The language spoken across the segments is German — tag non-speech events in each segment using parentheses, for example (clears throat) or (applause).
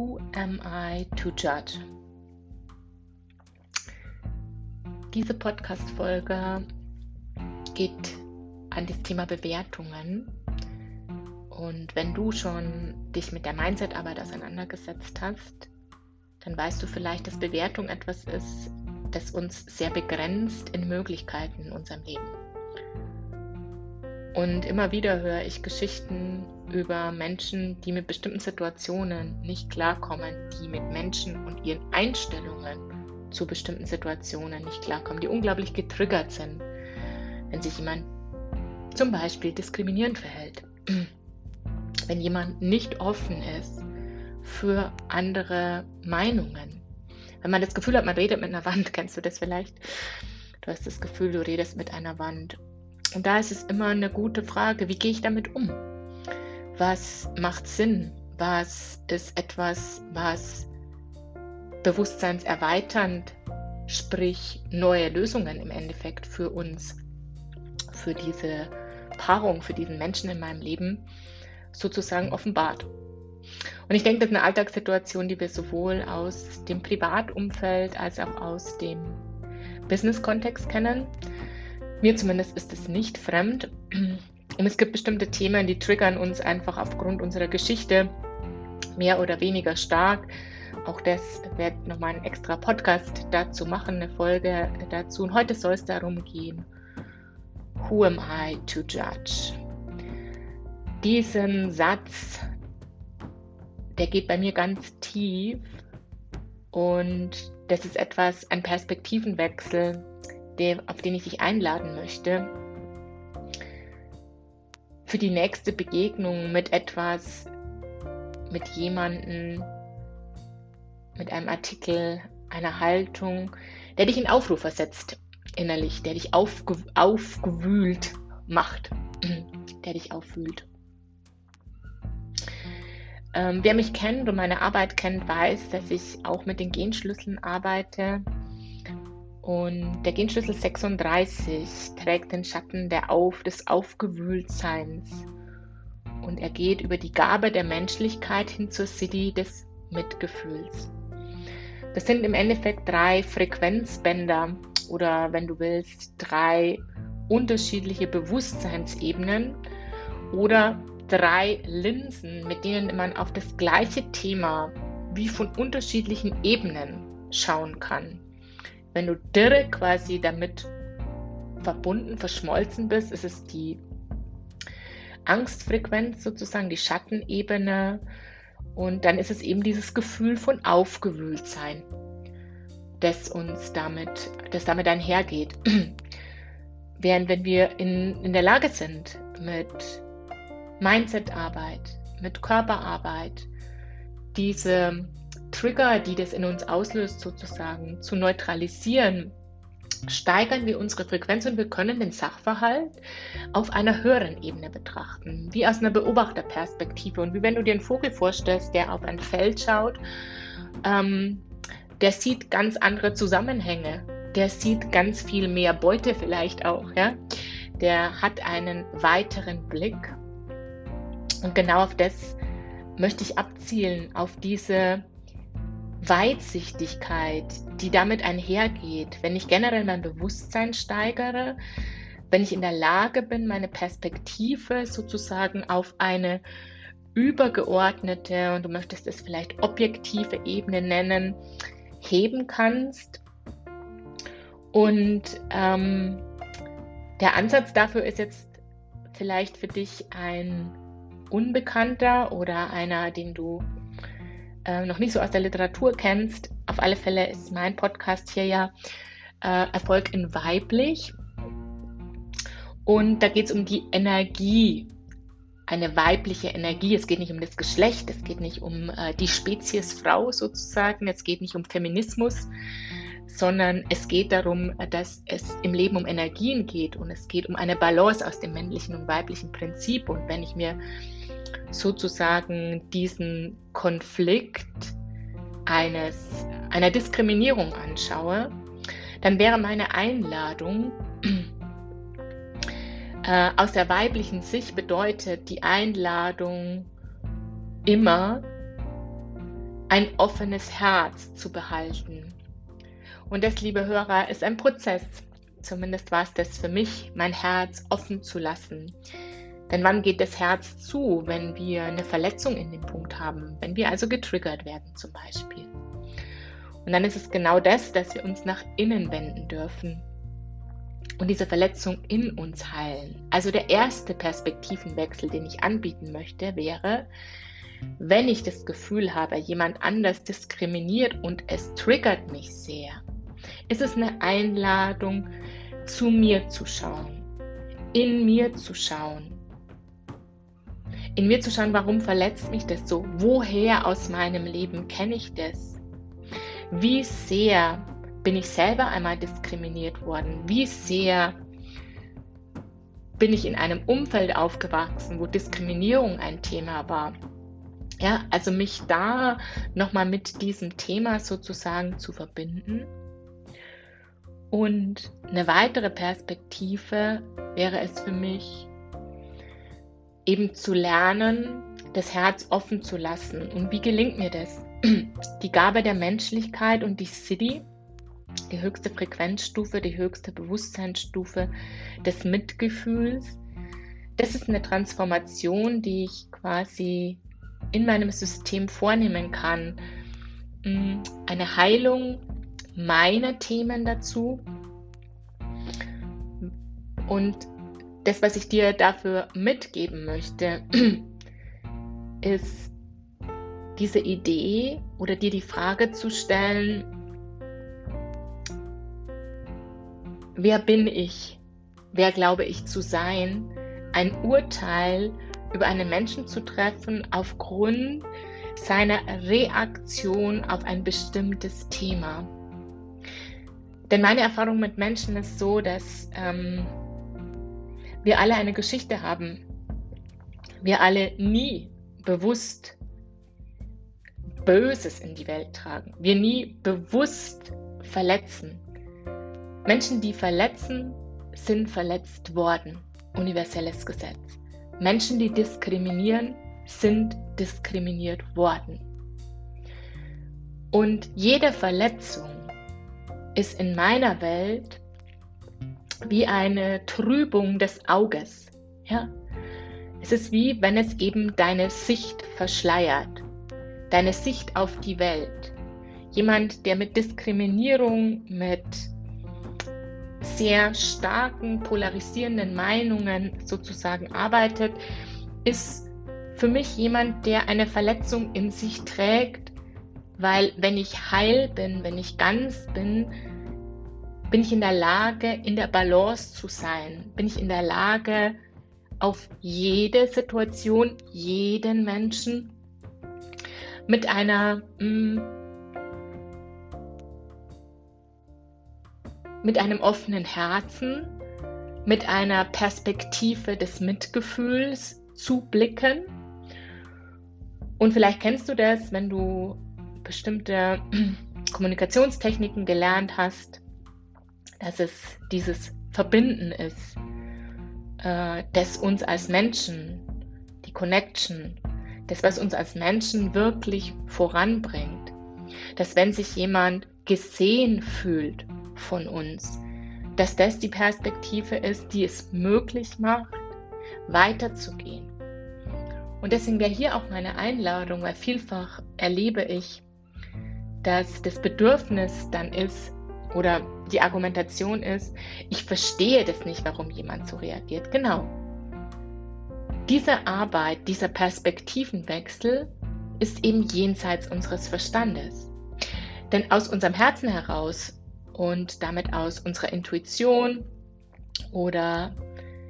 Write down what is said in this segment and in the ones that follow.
Who am I to judge? Diese Podcast-Folge geht an das Thema Bewertungen. Und wenn du schon dich mit der Mindset-Arbeit auseinandergesetzt hast, dann weißt du vielleicht, dass Bewertung etwas ist, das uns sehr begrenzt in Möglichkeiten in unserem Leben. Und immer wieder höre ich Geschichten über Menschen, die mit bestimmten Situationen nicht klarkommen, die mit Menschen und ihren Einstellungen zu bestimmten Situationen nicht klarkommen, die unglaublich getriggert sind, wenn sich jemand zum Beispiel diskriminierend verhält, (clears throat) wenn jemand nicht offen ist für andere Meinungen, wenn man das Gefühl hat, man redet mit einer Wand, (laughs) kennst du das vielleicht? Du hast das Gefühl, du redest mit einer Wand. Und da ist es immer eine gute Frage, wie gehe ich damit um? Was macht Sinn? Was ist etwas, was bewusstseinserweiternd, sprich neue Lösungen im Endeffekt für uns, für diese Paarung, für diesen Menschen in meinem Leben sozusagen offenbart. Und ich denke, das ist eine Alltagssituation, die wir sowohl aus dem Privatumfeld als auch aus dem Business-Kontext kennen. Mir zumindest ist es nicht fremd. Und es gibt bestimmte Themen, die triggern uns einfach aufgrund unserer Geschichte mehr oder weniger stark. Auch das ich nochmal einen extra Podcast dazu machen, eine Folge dazu. Und heute soll es darum gehen, Who am I to judge? Diesen Satz der geht bei mir ganz tief und das ist etwas, ein Perspektivenwechsel, der, auf den ich dich einladen möchte. Für die nächste Begegnung mit etwas, mit jemandem, mit einem Artikel, einer Haltung, der dich in Aufruhr versetzt innerlich, der dich aufge aufgewühlt macht, (clears throat) der dich aufwühlt. Ähm, wer mich kennt und meine Arbeit kennt, weiß, dass ich auch mit den Genschlüsseln arbeite. Und der Genschlüssel 36 trägt den Schatten der Auf, des Aufgewühltseins. Und er geht über die Gabe der Menschlichkeit hin zur City des Mitgefühls. Das sind im Endeffekt drei Frequenzbänder oder wenn du willst, drei unterschiedliche Bewusstseinsebenen oder drei Linsen, mit denen man auf das gleiche Thema wie von unterschiedlichen Ebenen schauen kann. Wenn du direkt quasi damit verbunden, verschmolzen bist, ist es die Angstfrequenz sozusagen, die Schattenebene. Und dann ist es eben dieses Gefühl von Aufgewühltsein, das uns damit, das damit einhergeht. (clears throat) Während wenn wir in, in der Lage sind, mit Mindset-Arbeit, mit Körperarbeit, diese Trigger, die das in uns auslöst, sozusagen zu neutralisieren, steigern wir unsere Frequenz und wir können den Sachverhalt auf einer höheren Ebene betrachten, wie aus einer Beobachterperspektive. Und wie wenn du dir einen Vogel vorstellst, der auf ein Feld schaut, ähm, der sieht ganz andere Zusammenhänge, der sieht ganz viel mehr Beute vielleicht auch, ja. Der hat einen weiteren Blick und genau auf das möchte ich abzielen, auf diese Weitsichtigkeit, die damit einhergeht, wenn ich generell mein Bewusstsein steigere, wenn ich in der Lage bin, meine Perspektive sozusagen auf eine übergeordnete und du möchtest es vielleicht objektive Ebene nennen, heben kannst. Und ähm, der Ansatz dafür ist jetzt vielleicht für dich ein Unbekannter oder einer, den du äh, noch nicht so aus der Literatur kennst. Auf alle Fälle ist mein Podcast hier ja äh, Erfolg in weiblich. Und da geht es um die Energie, eine weibliche Energie. Es geht nicht um das Geschlecht, es geht nicht um äh, die Spezies Frau sozusagen, es geht nicht um Feminismus, sondern es geht darum, dass es im Leben um Energien geht und es geht um eine Balance aus dem männlichen und weiblichen Prinzip. Und wenn ich mir sozusagen diesen Konflikt eines, einer Diskriminierung anschaue, dann wäre meine Einladung (clears throat) äh, aus der weiblichen Sicht bedeutet die Einladung immer ein offenes Herz zu behalten. Und das, liebe Hörer, ist ein Prozess. Zumindest war es das für mich, mein Herz offen zu lassen. Denn wann geht das Herz zu, wenn wir eine Verletzung in dem Punkt haben, wenn wir also getriggert werden zum Beispiel? Und dann ist es genau das, dass wir uns nach innen wenden dürfen und diese Verletzung in uns heilen. Also der erste Perspektivenwechsel, den ich anbieten möchte, wäre, wenn ich das Gefühl habe, jemand anders diskriminiert und es triggert mich sehr, ist es eine Einladung, zu mir zu schauen, in mir zu schauen. In mir zu schauen, warum verletzt mich das so? Woher aus meinem Leben kenne ich das? Wie sehr bin ich selber einmal diskriminiert worden? Wie sehr bin ich in einem Umfeld aufgewachsen, wo Diskriminierung ein Thema war? Ja, also mich da nochmal mit diesem Thema sozusagen zu verbinden. Und eine weitere Perspektive wäre es für mich, eben zu lernen, das Herz offen zu lassen. Und wie gelingt mir das? (clears throat) Die Gabe der Menschlichkeit und die City, die höchste Frequenzstufe, die höchste Bewusstseinsstufe des Mitgefühls, das ist eine Transformation, die ich quasi in meinem System vornehmen kann. Mm, eine Heilung meiner Themen dazu. Und das, was ich dir dafür mitgeben möchte, (clears throat) ist diese Idee oder dir die Frage zu stellen, wer bin ich? Wer glaube ich zu sein? Ein Urteil über einen Menschen zu treffen aufgrund seiner Reaktion auf ein bestimmtes Thema. Denn meine Erfahrung mit Menschen ist so, dass ähm, wir alle eine Geschichte haben. Wir alle nie bewusst Böses in die Welt tragen. Wir nie bewusst verletzen. Menschen, die verletzen, sind verletzt worden. Universelles Gesetz. Menschen, die diskriminieren, sind diskriminiert worden. Und jede Verletzung ist in meiner Welt wie eine Trübung des Auges. Ja? Es ist wie wenn es eben deine Sicht verschleiert, deine Sicht auf die Welt. Jemand, der mit Diskriminierung, mit sehr starken, polarisierenden Meinungen sozusagen arbeitet, ist für mich jemand, der eine Verletzung in sich trägt, weil wenn ich heil bin, wenn ich ganz bin, bin ich in der Lage, in der Balance zu sein, bin ich in der Lage, auf jede Situation, jeden Menschen mit einer mm, mit einem offenen Herzen, mit einer Perspektive des Mitgefühls zu blicken. Und vielleicht kennst du das, wenn du bestimmte (clears throat) Kommunikationstechniken gelernt hast, dass es dieses Verbinden ist, äh, das uns als Menschen, die Connection, das, was uns als Menschen wirklich voranbringt. Dass wenn sich jemand gesehen fühlt von uns, dass das die Perspektive ist, die es möglich macht, weiterzugehen. Und deswegen wäre hier auch meine Einladung, weil vielfach erlebe ich, dass das Bedürfnis dann ist oder die Argumentation ist, ich verstehe das nicht, warum jemand so reagiert. Genau. Diese Arbeit, dieser Perspektivenwechsel ist eben jenseits unseres Verstandes. Denn aus unserem Herzen heraus und damit aus unserer Intuition oder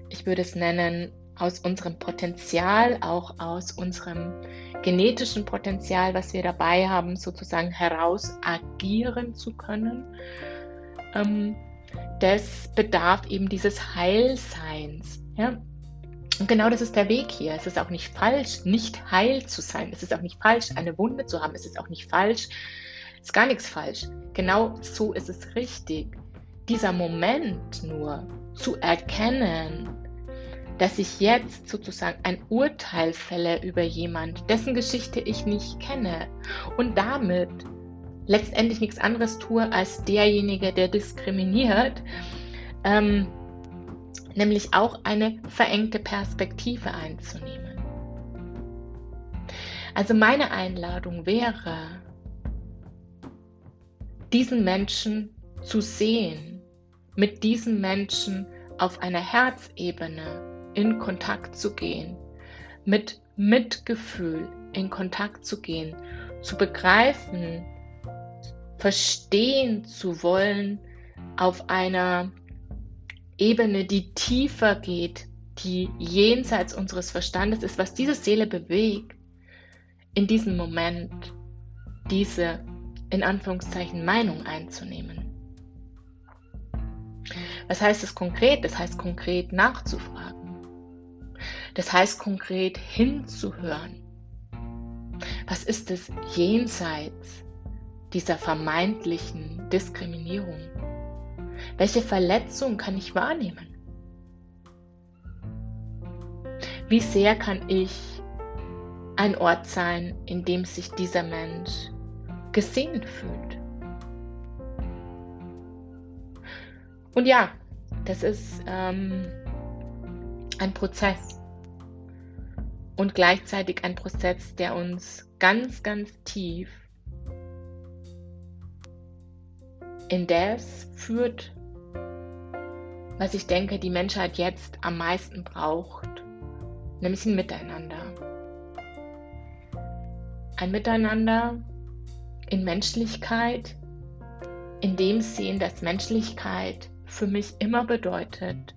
ich würde es nennen, aus unserem Potenzial, auch aus unserem genetischen Potenzial, was wir dabei haben, sozusagen heraus agieren zu können. Ähm, das bedarf eben dieses Heilseins. Ja? Und genau das ist der Weg hier. Es ist auch nicht falsch, nicht heil zu sein. Es ist auch nicht falsch, eine Wunde zu haben. Es ist auch nicht falsch, ist gar nichts falsch. Genau so ist es richtig. Dieser Moment nur zu erkennen, dass ich jetzt sozusagen ein Urteil fälle über jemand, dessen Geschichte ich nicht kenne und damit letztendlich nichts anderes tue als derjenige, der diskriminiert, ähm, nämlich auch eine verengte Perspektive einzunehmen. Also meine Einladung wäre, diesen Menschen zu sehen, mit diesen Menschen auf einer Herzebene in Kontakt zu gehen, mit Mitgefühl in Kontakt zu gehen, zu begreifen, verstehen zu wollen auf einer Ebene, die tiefer geht, die jenseits unseres Verstandes ist, was diese Seele bewegt, in diesem Moment diese in Anführungszeichen Meinung einzunehmen. Was heißt es konkret? Das heißt konkret nachzufragen. Das heißt konkret hinzuhören. Was ist es jenseits dieser vermeintlichen Diskriminierung? Welche Verletzung kann ich wahrnehmen? Wie sehr kann ich ein Ort sein, in dem sich dieser Mensch gesehen fühlt? Und ja, das ist ähm, ein Prozess und gleichzeitig ein Prozess, der uns ganz, ganz tief in das führt, was ich denke, die Menschheit jetzt am meisten braucht, nämlich ein Miteinander. Ein Miteinander in Menschlichkeit, in dem Sehen, dass Menschlichkeit für mich immer bedeutet,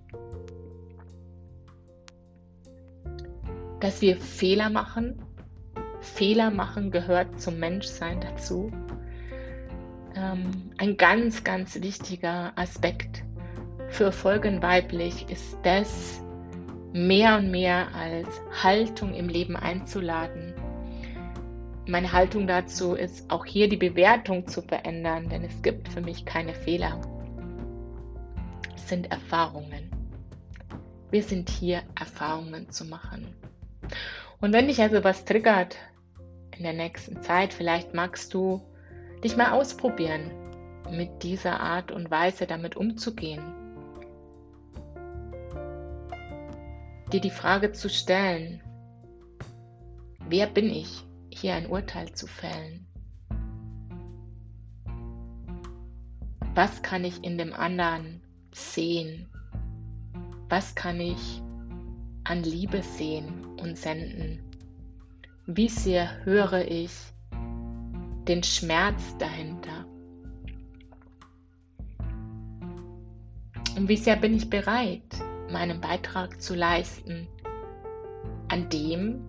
dass wir Fehler machen. Fehler machen gehört zum Menschsein dazu. Ähm, ein ganz, ganz wichtiger Aspekt für Folgen weiblich ist das, mehr und mehr als Haltung im Leben einzuladen. Meine Haltung dazu ist auch hier die Bewertung zu verändern, denn es gibt für mich keine Fehler. Es sind Erfahrungen. Wir sind hier, Erfahrungen zu machen. Und wenn dich also was triggert in der nächsten Zeit, vielleicht magst du dich mal ausprobieren, mit dieser Art und Weise damit umzugehen. Dir die Frage zu stellen, wer bin ich, hier ein Urteil zu fällen? Was kann ich in dem anderen sehen? Was kann ich an Liebe sehen und senden? Wie sehr höre ich den Schmerz dahinter? Und wie sehr bin ich bereit, meinen Beitrag zu leisten, an dem,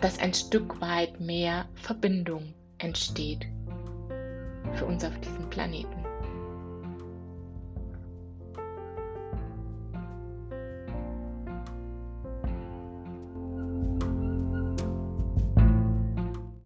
dass ein Stück weit mehr Verbindung entsteht für uns auf diesem Planeten.